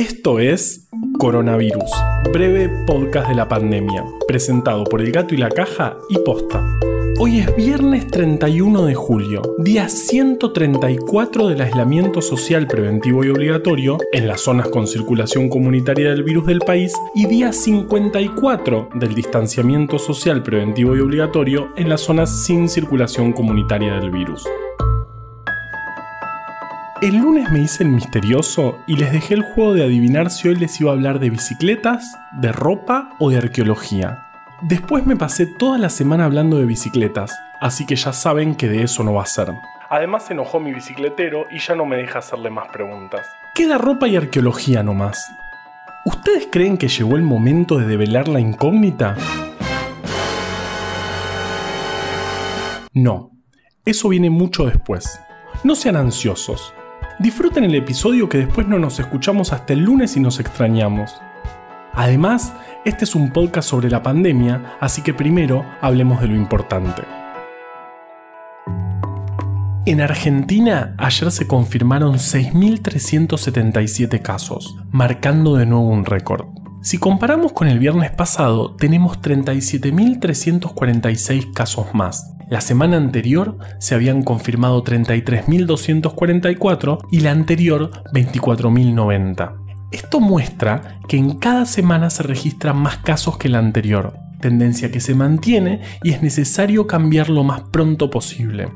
Esto es Coronavirus, breve podcast de la pandemia, presentado por El Gato y la Caja y Posta. Hoy es viernes 31 de julio, día 134 del aislamiento social preventivo y obligatorio en las zonas con circulación comunitaria del virus del país y día 54 del distanciamiento social preventivo y obligatorio en las zonas sin circulación comunitaria del virus. El lunes me hice el misterioso y les dejé el juego de adivinar si hoy les iba a hablar de bicicletas, de ropa o de arqueología. Después me pasé toda la semana hablando de bicicletas, así que ya saben que de eso no va a ser. Además se enojó mi bicicletero y ya no me deja hacerle más preguntas. Queda ropa y arqueología nomás. ¿Ustedes creen que llegó el momento de develar la incógnita? No, eso viene mucho después. No sean ansiosos. Disfruten el episodio que después no nos escuchamos hasta el lunes y nos extrañamos. Además, este es un podcast sobre la pandemia, así que primero hablemos de lo importante. En Argentina ayer se confirmaron 6.377 casos, marcando de nuevo un récord. Si comparamos con el viernes pasado, tenemos 37.346 casos más, la semana anterior se habían confirmado 33.244 y la anterior 24.090. Esto muestra que en cada semana se registran más casos que la anterior, tendencia que se mantiene y es necesario cambiar lo más pronto posible.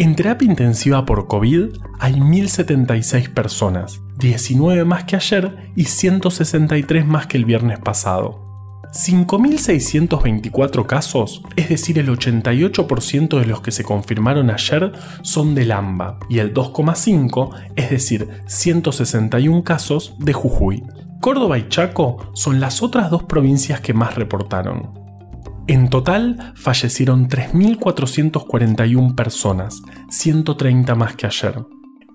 En terapia intensiva por COVID hay 1.076 personas, 19 más que ayer y 163 más que el viernes pasado. 5.624 casos, es decir, el 88% de los que se confirmaron ayer, son de Lamba y el 2,5, es decir, 161 casos de Jujuy. Córdoba y Chaco son las otras dos provincias que más reportaron. En total fallecieron 3.441 personas, 130 más que ayer.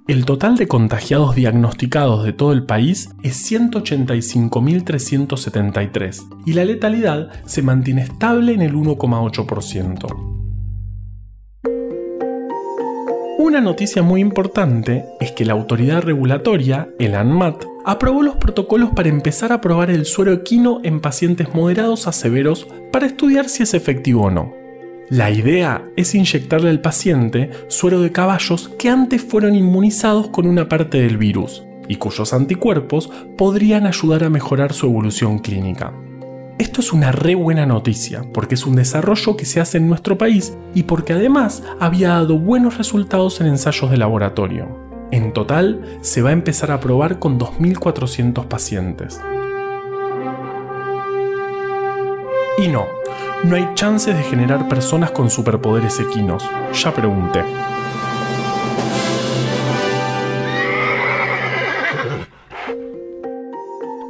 El total de contagiados diagnosticados de todo el país es 185.373 y la letalidad se mantiene estable en el 1,8%. Una noticia muy importante es que la autoridad regulatoria, el ANMAT, aprobó los protocolos para empezar a probar el suero equino en pacientes moderados a severos para estudiar si es efectivo o no. La idea es inyectarle al paciente suero de caballos que antes fueron inmunizados con una parte del virus y cuyos anticuerpos podrían ayudar a mejorar su evolución clínica. Esto es una re buena noticia, porque es un desarrollo que se hace en nuestro país y porque además había dado buenos resultados en ensayos de laboratorio. En total, se va a empezar a probar con 2.400 pacientes. Y no, no hay chances de generar personas con superpoderes equinos. Ya pregunté.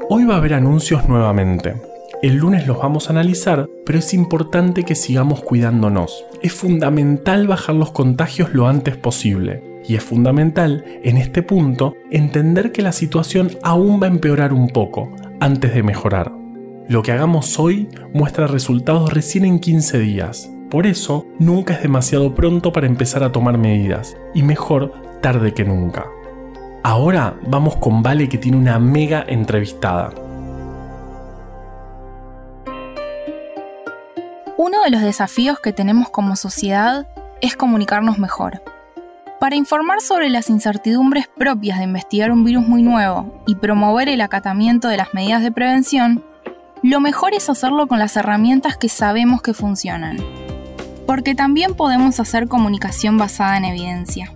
Hoy va a haber anuncios nuevamente. El lunes los vamos a analizar, pero es importante que sigamos cuidándonos. Es fundamental bajar los contagios lo antes posible. Y es fundamental, en este punto, entender que la situación aún va a empeorar un poco, antes de mejorar. Lo que hagamos hoy muestra resultados recién en 15 días. Por eso, nunca es demasiado pronto para empezar a tomar medidas, y mejor tarde que nunca. Ahora vamos con Vale que tiene una mega entrevistada. Uno de los desafíos que tenemos como sociedad es comunicarnos mejor. Para informar sobre las incertidumbres propias de investigar un virus muy nuevo y promover el acatamiento de las medidas de prevención, lo mejor es hacerlo con las herramientas que sabemos que funcionan. Porque también podemos hacer comunicación basada en evidencia.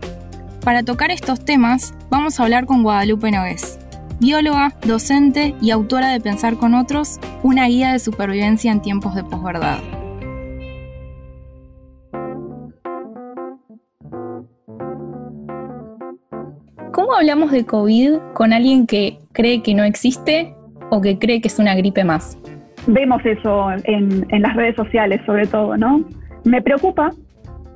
Para tocar estos temas, vamos a hablar con Guadalupe Nogués, bióloga, docente y autora de Pensar con Otros, una guía de supervivencia en tiempos de posverdad. ¿Cómo hablamos de COVID con alguien que cree que no existe o que cree que es una gripe más? Vemos eso en, las redes sociales sobre todo, ¿no? Me preocupa,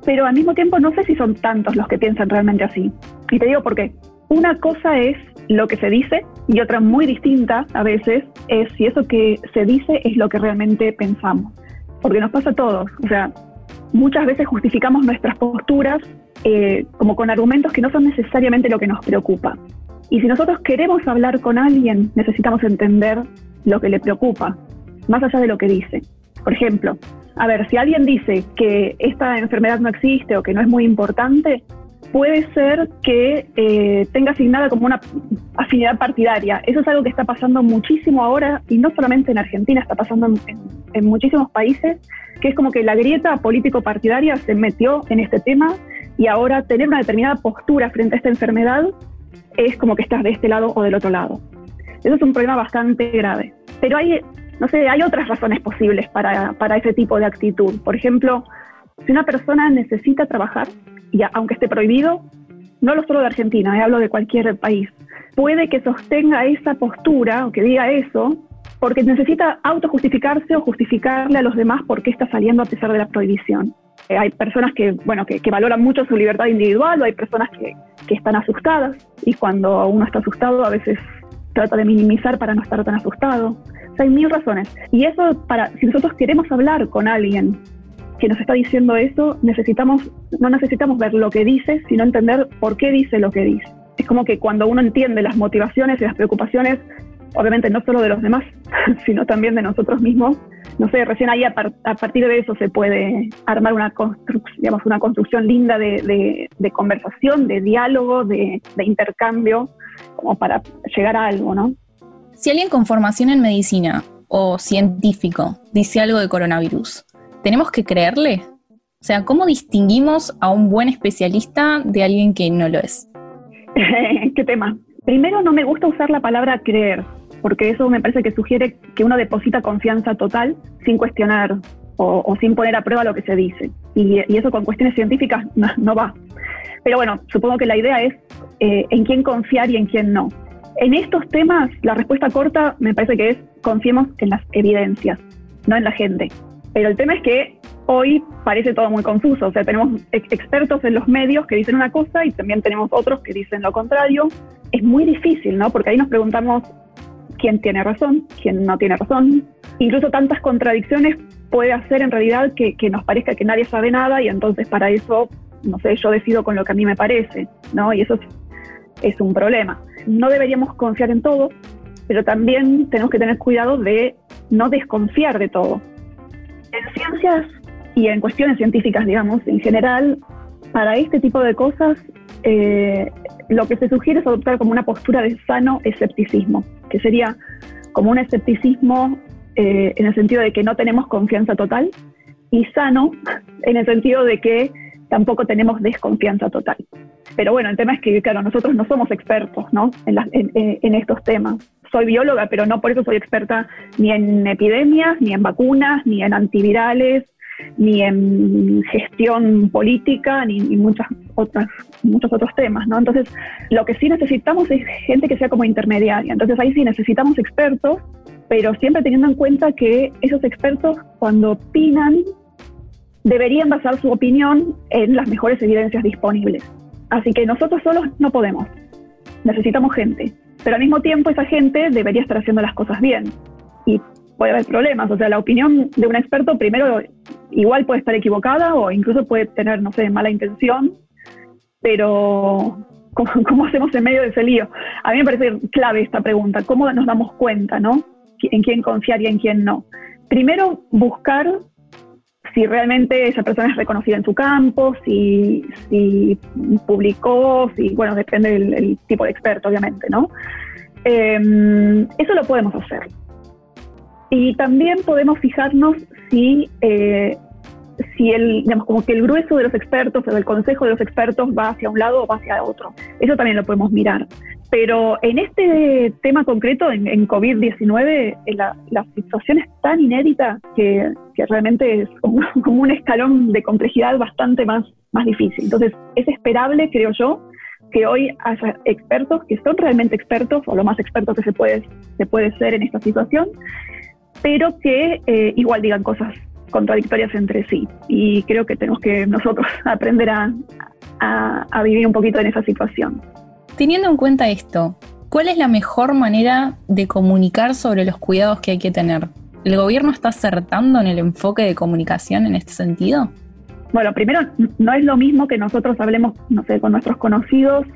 pero al mismo tiempo no sé si son tantos los que piensan realmente así. Y te digo por qué. Una cosa es lo que se dice y otra muy distinta a veces es si eso que se dice es lo que realmente pensamos. Porque nos pasa a todos. O sea, muchas veces justificamos nuestras posturas eh, como con argumentos que no son necesariamente lo que nos preocupa. Y si nosotros queremos hablar con alguien, necesitamos entender lo que le preocupa, más allá de lo que dice. Por ejemplo, a ver, si alguien dice que esta enfermedad no existe o que no es muy importante, puede ser que eh, tenga asignada como una afinidad partidaria. Eso es algo que está pasando muchísimo ahora y no solamente en Argentina, está pasando en, muchísimos países, que es como que la grieta político-partidaria se metió en este tema y ahora tener una determinada postura frente a esta enfermedad es como que estás de este lado o del otro lado. Eso es un problema bastante grave. Pero hay, no sé, hay otras razones posibles para, para ese tipo de actitud. Por ejemplo, si una persona necesita trabajar, y aunque esté prohibido, no lo solo de Argentina, eh, hablo de cualquier país, puede que sostenga esa postura o que diga eso porque necesita autojustificarse o justificarle a los demás por qué está saliendo a pesar de la prohibición. Eh, hay personas que, bueno, que, valoran mucho su libertad individual o hay personas que, que están asustadas y cuando uno está asustado a veces trata de minimizar para no estar tan asustado. O sea, hay mil razones. Y eso, para, si nosotros queremos hablar con alguien que nos está diciendo eso, necesitamos, no necesitamos ver lo que dice, sino entender por qué dice lo que dice. Es como que cuando uno entiende las motivaciones y las preocupaciones, obviamente no solo de los demás, sino también de nosotros mismos, no sé, recién ahí a, partir de eso se puede armar una, digamos, una construcción linda de, conversación, de diálogo, de, de intercambio, como para llegar a algo, ¿no? Si alguien con formación en medicina o científico dice algo de coronavirus, ¿tenemos que creerle? O sea, ¿cómo distinguimos a un buen especialista de alguien que no lo es? ¿Qué tema? Primero, no me gusta usar la palabra creer, porque eso me parece que sugiere que uno deposita confianza total sin cuestionar o, sin poner a prueba lo que se dice. Y, eso con cuestiones científicas no, va. Pero bueno, supongo que la idea es eh, en quién confiar y en quién no. En estos temas, la respuesta corta me parece que es confiemos en las evidencias, no en la gente. Pero el tema es que hoy parece todo muy confuso. O sea, tenemos expertos en los medios que dicen una cosa y también tenemos otros que dicen lo contrario. Es muy difícil, ¿no? Porque ahí nos preguntamos quién tiene razón, quién no tiene razón. Incluso tantas contradicciones puede hacer en realidad que, nos parezca que nadie sabe nada y entonces para eso, no sé, yo decido con lo que a mí me parece, ¿no? Y eso es, es un problema. No deberíamos confiar en todo, pero también tenemos que tener cuidado de no desconfiar de todo en ciencias y en cuestiones científicas, digamos, en general, para este tipo de cosas, eh, lo que se sugiere es adoptar como una postura de sano escepticismo, que sería como un escepticismo eh, en el sentido de que no tenemos confianza total y sano en el sentido de que tampoco tenemos desconfianza total. Pero bueno, el tema es que, claro, nosotros no somos expertos ¿no? en estos temas soy bióloga, pero no por eso soy experta ni en epidemias, ni en vacunas, ni en antivirales, ni en gestión política, ni, muchas otras, muchos otros temas, ¿no? Entonces, lo que sí necesitamos es gente que sea como intermediaria. Entonces, ahí sí necesitamos expertos, pero siempre teniendo en cuenta que esos expertos, cuando opinan, deberían basar su opinión en las mejores evidencias disponibles. Así que nosotros solos no podemos. Necesitamos gente pero al mismo tiempo esa gente debería estar haciendo las cosas bien. Y puede haber problemas, o sea, la opinión de un experto primero igual puede estar equivocada o incluso puede tener, no sé, mala intención, pero ¿cómo, hacemos en medio de ese lío? A mí me parece clave esta pregunta, ¿cómo nos damos cuenta, no? En quién confiar y en quién no. Primero, buscar si realmente esa persona es reconocida en su campo, si, si publicó, si, bueno, depende del tipo de experto, obviamente, ¿no? Em, eso lo podemos hacer. Y también podemos fijarnos si, eh, si el, digamos, como que el grueso de los expertos o del consejo de los expertos va hacia un lado o va hacia otro. Eso también lo podemos mirar. Pero en este tema concreto, en, COVID-19, eh, la, situación es tan inédita que, realmente es como, un escalón de complejidad bastante más, más difícil. Entonces, es esperable, creo yo, que hoy haya expertos que son realmente expertos, o lo más expertos que se puede, se puede ser en esta situación, pero que eh, igual digan cosas contradictorias entre sí. Y creo que tenemos que nosotros aprender a, a vivir un poquito en esa situación. Teniendo en cuenta esto, ¿cuál es la mejor manera de comunicar sobre los cuidados que hay que tener? ¿El gobierno está acertando en el enfoque de comunicación en este sentido? Bueno, primero, no es lo mismo que nosotros hablemos, no sé, con nuestros conocidos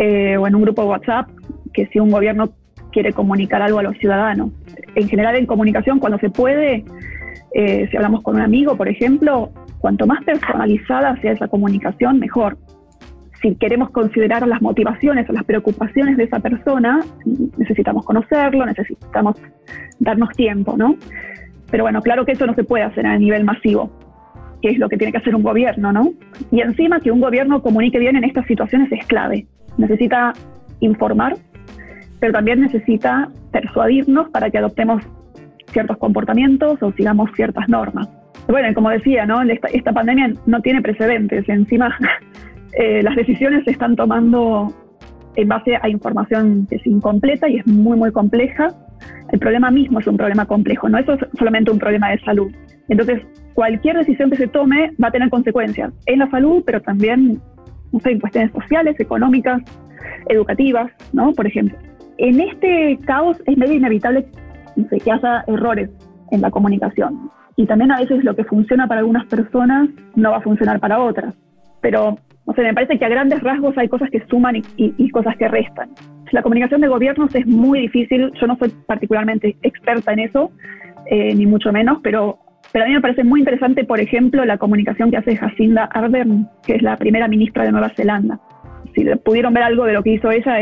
eh, o en un grupo de WhatsApp que si un gobierno quiere comunicar algo a los ciudadanos. En general en comunicación cuando se puede, eh, si hablamos con un amigo, por ejemplo, cuanto más personalizada sea esa comunicación, mejor. Si queremos considerar las motivaciones o las preocupaciones de esa persona, necesitamos conocerlo, necesitamos darnos tiempo, ¿no? Pero bueno, claro que eso no se puede hacer a nivel masivo, que es lo que tiene que hacer un gobierno, ¿no? Y encima que un gobierno comunique bien en estas situaciones es clave. Necesita informar, pero también necesita persuadirnos para que adoptemos ciertos comportamientos o sigamos ciertas normas. Bueno, como decía, ¿no? esta, pandemia no tiene precedentes. Encima, eh, las decisiones se están tomando en base a información que es incompleta y es muy, muy compleja. El problema mismo es un problema complejo, no es solamente un problema de salud. Entonces, cualquier decisión que se tome va a tener consecuencias en la salud, pero también no sé, en cuestiones sociales, económicas, educativas, ¿no? Por ejemplo. En este caos es medio inevitable que haya errores en la comunicación. Y también a veces lo que funciona para algunas personas no va a funcionar para otras. Pero, no me parece que a grandes rasgos hay cosas que suman y, cosas que restan. La comunicación de gobiernos es muy difícil, yo no soy particularmente experta en eso, eh, ni mucho menos, pero, pero a mí me parece muy interesante, por ejemplo, la comunicación que hace Jacinda Ardern, que es la primera ministra de Nueva Zelanda si pudieron ver algo de lo que hizo ella,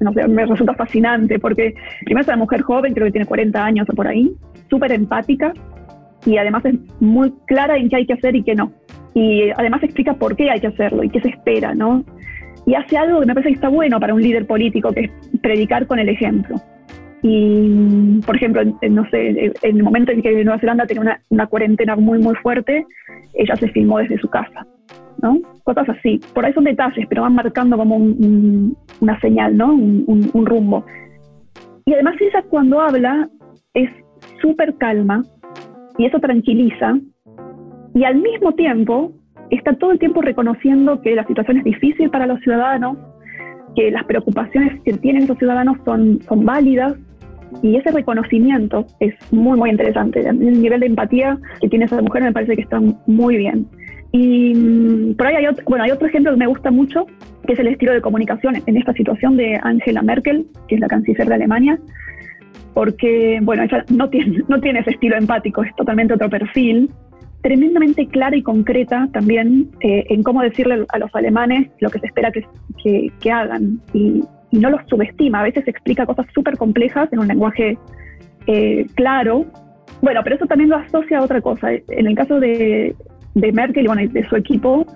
no sé, me resulta fascinante, porque primero es una mujer joven, creo que tiene 40 años o por ahí, súper empática, y además es muy clara en qué hay que hacer y qué no. Y además explica por qué hay que hacerlo y qué se espera, ¿no? Y hace algo que me parece que está bueno para un líder político, que es predicar con el ejemplo. Y, por ejemplo, no sé, en el momento en que Nueva Zelanda tenía una, una cuarentena muy, muy fuerte, ella se filmó desde su casa, ¿no? Cosas así. Por ahí son detalles, pero van marcando como una señal, ¿no? Un, un rumbo. Y además ella cuando habla es súper calma, y eso tranquiliza y al mismo tiempo está todo el tiempo reconociendo que la situación es difícil para los ciudadanos, que las preocupaciones que tienen los ciudadanos son, son válidas y ese reconocimiento es muy, muy interesante. El nivel de empatía que tiene esa mujer me parece que está muy bien. Y mm, por ahí hay otro, bueno, hay otro ejemplo que me gusta mucho, que es el estilo de comunicación en esta situación de Angela Merkel, que es la canciller de Alemania, porque, bueno, ella no tiene, no tiene ese estilo empático, es totalmente otro perfil, tremendamente clara y concreta también eh, en cómo decirle a los alemanes lo que se espera que, que, hagan y, no los subestima, a veces explica cosas súper complejas en un lenguaje eh, claro. Bueno, pero eso también lo asocia a otra cosa. En el caso de, de Merkel y bueno, de su equipo,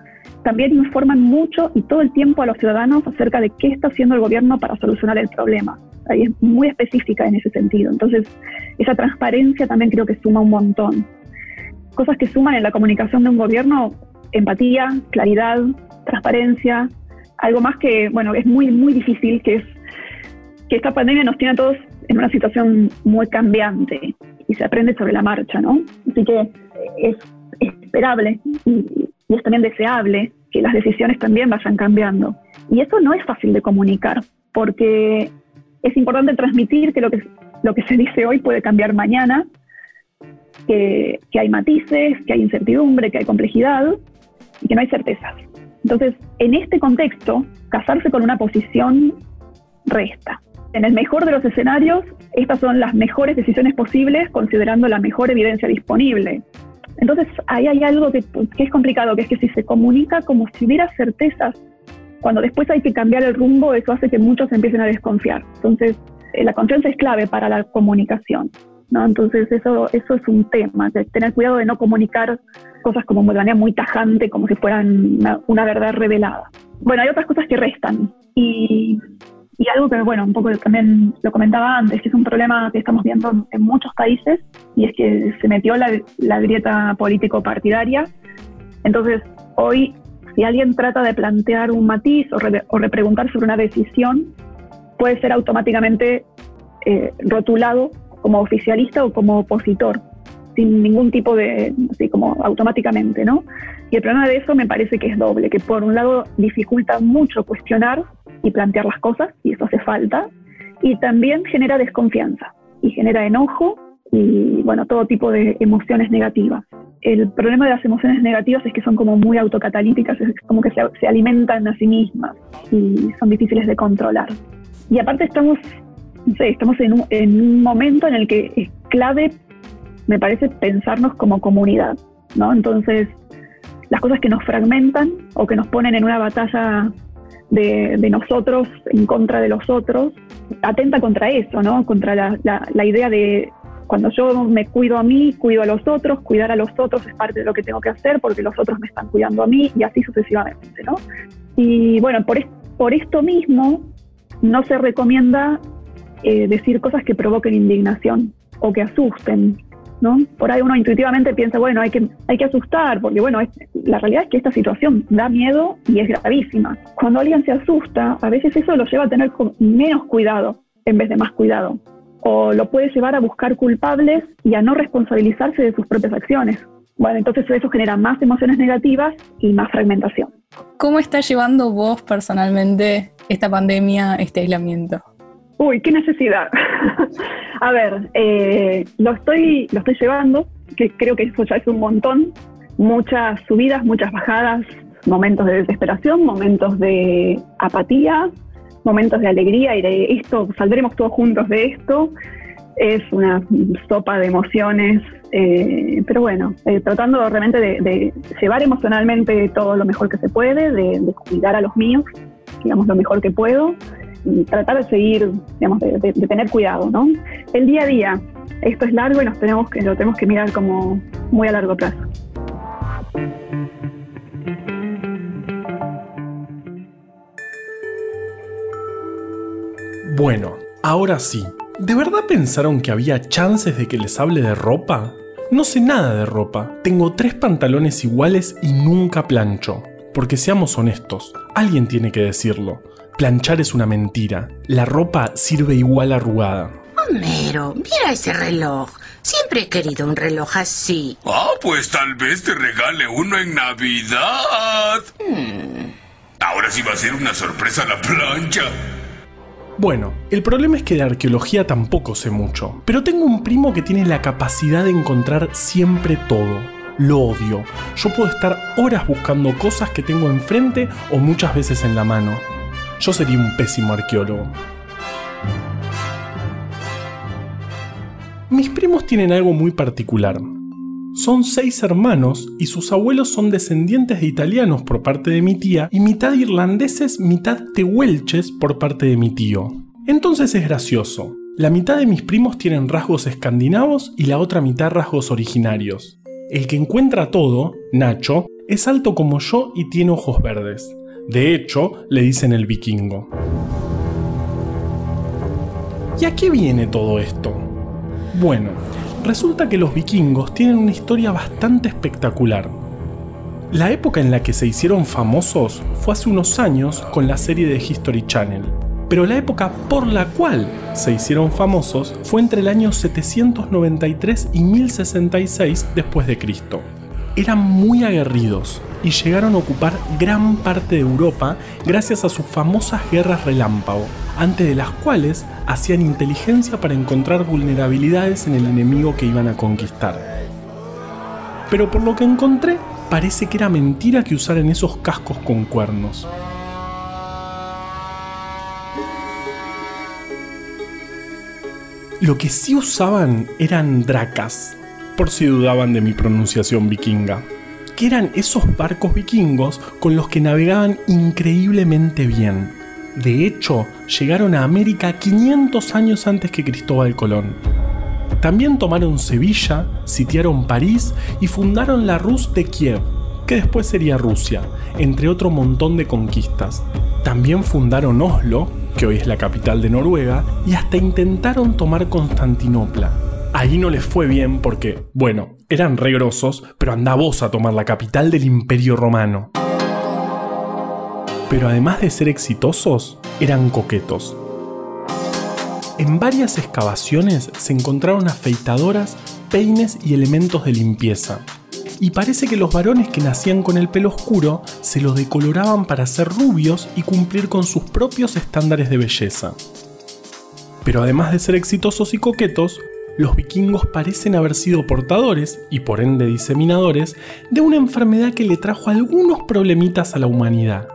también informan mucho y todo el tiempo a los ciudadanos acerca de qué está haciendo el gobierno para solucionar el problema ahí es muy específica en ese sentido. Entonces, esa transparencia también creo que suma un montón. Cosas que suman en la comunicación de un gobierno, empatía, claridad, transparencia, algo más que, bueno, es muy, muy difícil, que es que esta pandemia nos tiene a todos en una situación muy cambiante y se aprende sobre la marcha, ¿no? Así que es esperable y, y es también deseable que las decisiones también vayan cambiando. Y eso no es fácil de comunicar, porque es importante transmitir que lo que, lo que se dice hoy puede cambiar mañana, que, hay matices, que hay incertidumbre, que hay complejidad y que no hay certezas. Entonces, en este contexto, casarse con una posición resta. En el mejor de los escenarios, estas son las mejores decisiones posibles considerando la mejor evidencia disponible. Entonces, ahí hay algo que, que es complicado, que es que si se comunica como si hubiera certezas cuando después hay que cambiar el rumbo, eso hace que muchos empiecen a desconfiar. Entonces, eh, la confianza es clave para la comunicación. ¿no? Entonces, eso, eso es un tema, de tener cuidado de no comunicar cosas como de manera muy tajante, como si fueran una, verdad revelada. Bueno, hay otras cosas que restan. Y, y algo que, bueno, un poco también lo comentaba antes, que es un problema que estamos viendo en muchos países, y es que se metió la, grieta político-partidaria. Entonces, hoy si alguien trata de plantear un matiz o, repreguntar sobre una decisión, puede ser automáticamente eh, rotulado como oficialista o como opositor, sin ningún tipo de, así como automáticamente, ¿no? Y el problema de eso me parece que es doble, que por un lado dificulta mucho cuestionar y plantear las cosas, y eso hace falta, y también genera desconfianza, y genera enojo, y bueno, todo tipo de emociones negativas. el problema de las emociones negativas es que son como muy autocatalíticas, es como que se, alimentan a sí mismas y son difíciles de controlar. Y aparte estamos, no sé, estamos en un, en un momento en el que es clave, me parece, pensarnos como comunidad, ¿no? Entonces, las cosas que nos fragmentan o que nos ponen en una batalla de, nosotros en contra de los otros, atenta contra eso, ¿no? Contra la, la idea de cuando yo me cuido a mí, cuido a los otros, cuidar a los otros es parte de lo que tengo que hacer porque los otros me están cuidando a mí y así sucesivamente, ¿no? Y bueno, por, por esto mismo no se recomienda eh, decir cosas que provoquen indignación o que asusten, ¿no? Por ahí uno intuitivamente piensa, bueno, hay que, hay que asustar, porque bueno, la realidad es que esta situación da miedo y es gravísima. Cuando alguien se asusta, a veces eso lo lleva a tener menos cuidado en vez de más cuidado o lo puede llevar a buscar culpables y a no responsabilizarse de sus propias acciones. Bueno, entonces eso genera más emociones negativas y más fragmentación. ¿Cómo está llevando vos personalmente esta pandemia, este aislamiento? Uy, qué necesidad. a ver, eh, lo, estoy, lo estoy llevando, que creo que eso ya es un montón. Muchas subidas, muchas bajadas, momentos de desesperación, momentos de apatía, momentos de alegría y de esto, saldremos todos juntos de esto. Es una sopa de emociones, eh, pero bueno, eh, tratando realmente de, llevar emocionalmente todo lo mejor que se puede, de, cuidar a los míos, digamos, lo mejor que puedo, tratar de seguir, digamos, de, tener cuidado, ¿no? El día a día, esto es largo y nos tenemos que, lo tenemos que mirar como muy a largo plazo. Bueno, ahora sí. ¿De verdad pensaron que había chances de que les hable de ropa? No sé nada de ropa. Tengo tres pantalones iguales y nunca plancho. Porque seamos honestos, alguien tiene que decirlo. Planchar es una mentira. La ropa sirve igual arrugada. Homero, mira ese reloj. Siempre he querido un reloj así. Ah, pues tal vez te regale uno en Navidad. Hmm. Ahora sí va a ser una sorpresa la plancha. Bueno, el problema es que de arqueología tampoco sé mucho, pero tengo un primo que tiene la capacidad de encontrar siempre todo. Lo odio. Yo puedo estar horas buscando cosas que tengo enfrente o muchas veces en la mano. Yo sería un pésimo arqueólogo. Mis primos tienen algo muy particular. Son seis hermanos y sus abuelos son descendientes de italianos por parte de mi tía y mitad irlandeses, mitad tehuelches por parte de mi tío. Entonces es gracioso. La mitad de mis primos tienen rasgos escandinavos y la otra mitad rasgos originarios. El que encuentra todo, Nacho, es alto como yo y tiene ojos verdes. De hecho, le dicen el vikingo. ¿Y a qué viene todo esto? Bueno, Resulta que los vikingos tienen una historia bastante espectacular. La época en la que se hicieron famosos fue hace unos años con la serie de History Channel, pero la época por la cual se hicieron famosos fue entre el año 793 y 1066 después de Cristo. Eran muy aguerridos y llegaron a ocupar gran parte de Europa gracias a sus famosas guerras relámpago, antes de las cuales hacían inteligencia para encontrar vulnerabilidades en el enemigo que iban a conquistar. Pero por lo que encontré, parece que era mentira que usaran esos cascos con cuernos. Lo que sí usaban eran dracas, por si dudaban de mi pronunciación vikinga, que eran esos barcos vikingos con los que navegaban increíblemente bien. De hecho, llegaron a América 500 años antes que Cristóbal Colón. También tomaron Sevilla, sitiaron París y fundaron la Rus de Kiev, que después sería Rusia, entre otro montón de conquistas. También fundaron Oslo, que hoy es la capital de Noruega, y hasta intentaron tomar Constantinopla. Ahí no les fue bien porque, bueno, eran regrosos, pero anda vos a tomar la capital del Imperio Romano pero además de ser exitosos, eran coquetos. En varias excavaciones se encontraron afeitadoras, peines y elementos de limpieza. Y parece que los varones que nacían con el pelo oscuro se lo decoloraban para ser rubios y cumplir con sus propios estándares de belleza. Pero además de ser exitosos y coquetos, los vikingos parecen haber sido portadores, y por ende diseminadores, de una enfermedad que le trajo algunos problemitas a la humanidad.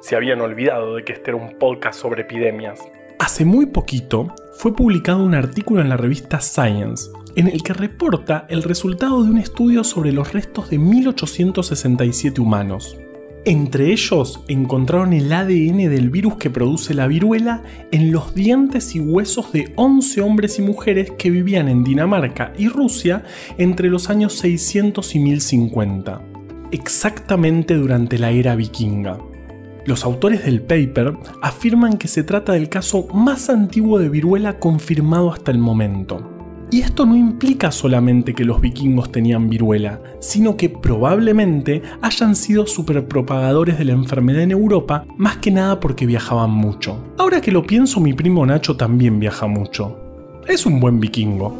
Se habían olvidado de que este era un podcast sobre epidemias. Hace muy poquito fue publicado un artículo en la revista Science, en el que reporta el resultado de un estudio sobre los restos de 1867 humanos. Entre ellos encontraron el ADN del virus que produce la viruela en los dientes y huesos de 11 hombres y mujeres que vivían en Dinamarca y Rusia entre los años 600 y 1050, exactamente durante la era vikinga. Los autores del paper afirman que se trata del caso más antiguo de viruela confirmado hasta el momento. Y esto no implica solamente que los vikingos tenían viruela, sino que probablemente hayan sido superpropagadores de la enfermedad en Europa, más que nada porque viajaban mucho. Ahora que lo pienso, mi primo Nacho también viaja mucho. Es un buen vikingo.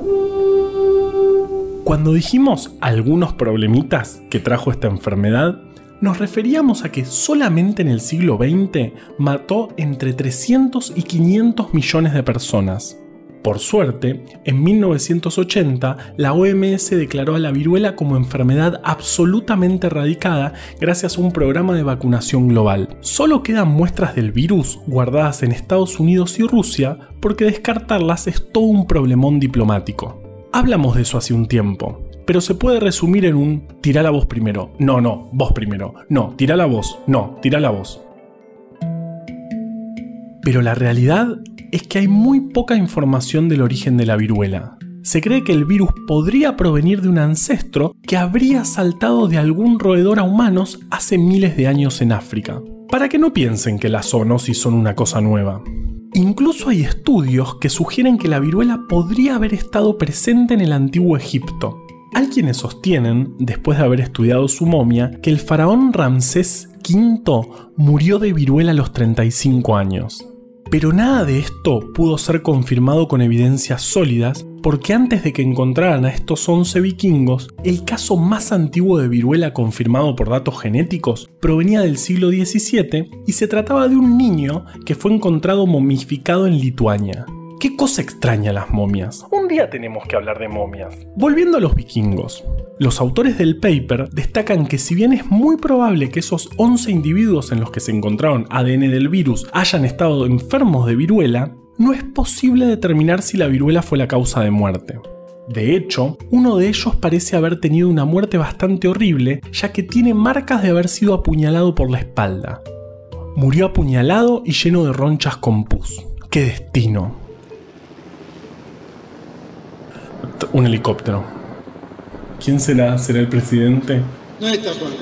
Cuando dijimos algunos problemitas que trajo esta enfermedad, nos referíamos a que solamente en el siglo XX mató entre 300 y 500 millones de personas. Por suerte, en 1980 la OMS declaró a la viruela como enfermedad absolutamente erradicada gracias a un programa de vacunación global. Solo quedan muestras del virus guardadas en Estados Unidos y Rusia porque descartarlas es todo un problemón diplomático. Hablamos de eso hace un tiempo, pero se puede resumir en un tira la voz primero. No, no, vos primero. No, tira la voz. No, tira la voz. Pero la realidad es que hay muy poca información del origen de la viruela. Se cree que el virus podría provenir de un ancestro que habría saltado de algún roedor a humanos hace miles de años en África. Para que no piensen que las zoonosis son una cosa nueva. Incluso hay estudios que sugieren que la viruela podría haber estado presente en el antiguo Egipto. Hay quienes sostienen, después de haber estudiado su momia, que el faraón Ramsés V murió de viruela a los 35 años. Pero nada de esto pudo ser confirmado con evidencias sólidas porque antes de que encontraran a estos 11 vikingos, el caso más antiguo de viruela confirmado por datos genéticos provenía del siglo XVII y se trataba de un niño que fue encontrado momificado en Lituania. ¿Qué cosa extraña las momias? Un día tenemos que hablar de momias. Volviendo a los vikingos. Los autores del paper destacan que si bien es muy probable que esos 11 individuos en los que se encontraron ADN del virus hayan estado enfermos de viruela, no es posible determinar si la viruela fue la causa de muerte. De hecho, uno de ellos parece haber tenido una muerte bastante horrible, ya que tiene marcas de haber sido apuñalado por la espalda. Murió apuñalado y lleno de ronchas con pus. ¡Qué destino! Un helicóptero. ¿Quién será? ¿Será el presidente? No está Juan.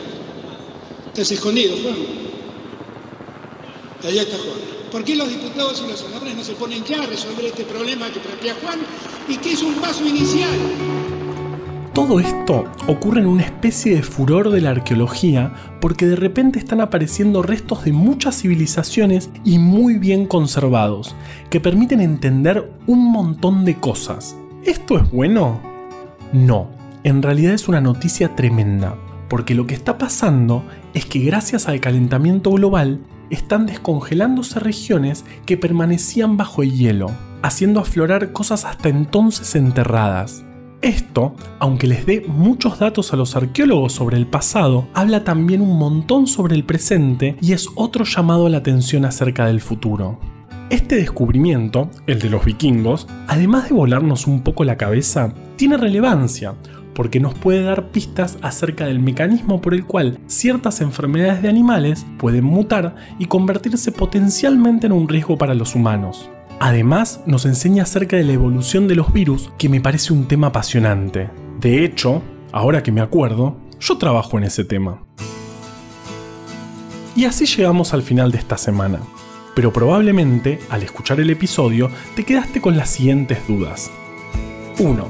Estás escondido, Juan. Allá está Juan. ¿Por qué los diputados y los senadores no se ponen ya a resolver este problema que plantea Juan y que es un paso inicial? Todo esto ocurre en una especie de furor de la arqueología porque de repente están apareciendo restos de muchas civilizaciones y muy bien conservados, que permiten entender un montón de cosas. ¿Esto es bueno? No, en realidad es una noticia tremenda, porque lo que está pasando es que gracias al calentamiento global están descongelándose regiones que permanecían bajo el hielo, haciendo aflorar cosas hasta entonces enterradas. Esto, aunque les dé muchos datos a los arqueólogos sobre el pasado, habla también un montón sobre el presente y es otro llamado a la atención acerca del futuro. Este descubrimiento, el de los vikingos, además de volarnos un poco la cabeza, tiene relevancia, porque nos puede dar pistas acerca del mecanismo por el cual ciertas enfermedades de animales pueden mutar y convertirse potencialmente en un riesgo para los humanos. Además, nos enseña acerca de la evolución de los virus, que me parece un tema apasionante. De hecho, ahora que me acuerdo, yo trabajo en ese tema. Y así llegamos al final de esta semana pero probablemente al escuchar el episodio te quedaste con las siguientes dudas. 1.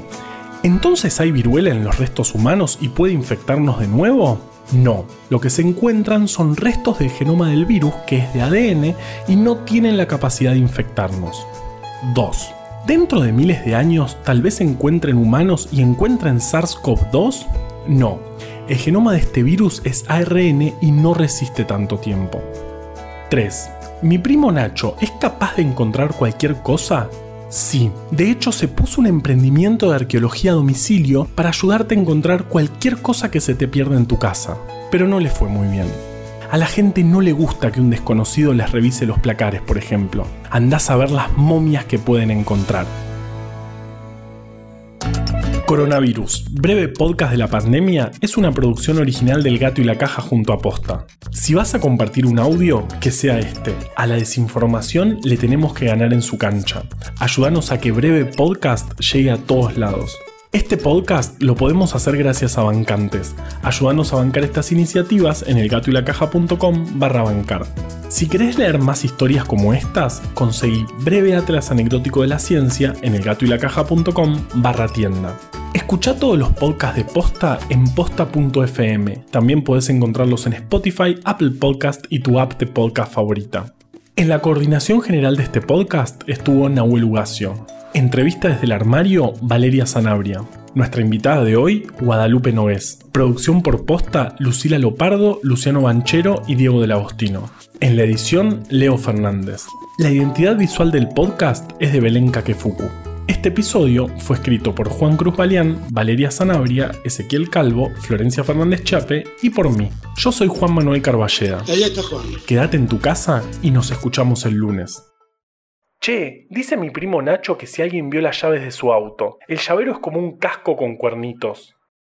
¿Entonces hay viruela en los restos humanos y puede infectarnos de nuevo? No, lo que se encuentran son restos del genoma del virus que es de ADN y no tienen la capacidad de infectarnos. 2. ¿Dentro de miles de años tal vez se encuentren humanos y encuentren SARS-CoV-2? No, el genoma de este virus es ARN y no resiste tanto tiempo. 3. ¿Mi primo Nacho es capaz de encontrar cualquier cosa? Sí, de hecho se puso un emprendimiento de arqueología a domicilio para ayudarte a encontrar cualquier cosa que se te pierda en tu casa. Pero no le fue muy bien. A la gente no le gusta que un desconocido les revise los placares, por ejemplo. Andás a ver las momias que pueden encontrar. Coronavirus, breve podcast de la pandemia, es una producción original del Gato y la Caja junto a Posta. Si vas a compartir un audio, que sea este. A la desinformación le tenemos que ganar en su cancha. Ayúdanos a que breve podcast llegue a todos lados. Este podcast lo podemos hacer gracias a bancantes. Ayúdanos a bancar estas iniciativas en elgatoylacaja.com barra bancar. Si querés leer más historias como estas, conseguí Breve Atlas Anecdótico de la Ciencia en elgatoylacaja.com barra tienda. Escucha todos los podcasts de Posta en posta.fm. También puedes encontrarlos en Spotify, Apple Podcast y tu app de podcast favorita. En la coordinación general de este podcast estuvo Nahuel Ugacio. Entrevista desde el armario, Valeria Sanabria. Nuestra invitada de hoy, Guadalupe Nogués. Producción por posta, Lucila Lopardo, Luciano Banchero y Diego del Agostino. En la edición, Leo Fernández. La identidad visual del podcast es de Belén Kakefuku. Este episodio fue escrito por Juan Cruz Balián, Valeria Sanabria, Ezequiel Calvo, Florencia Fernández Chape y por mí. Yo soy Juan Manuel Carballeda. Ahí está Juan. Quédate en tu casa y nos escuchamos el lunes. Che, dice mi primo Nacho que si alguien vio las llaves de su auto, el llavero es como un casco con cuernitos.